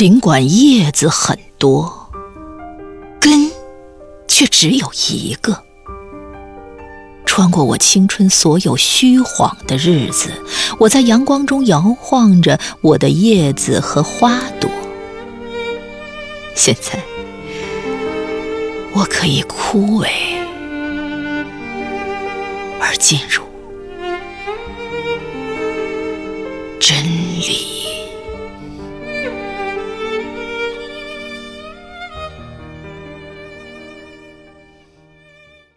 尽管叶子很多根却只有一个。穿过我青春所有虚晃的日子我在阳光中摇晃着我的叶子和花朵。现在我可以枯萎而进入真理。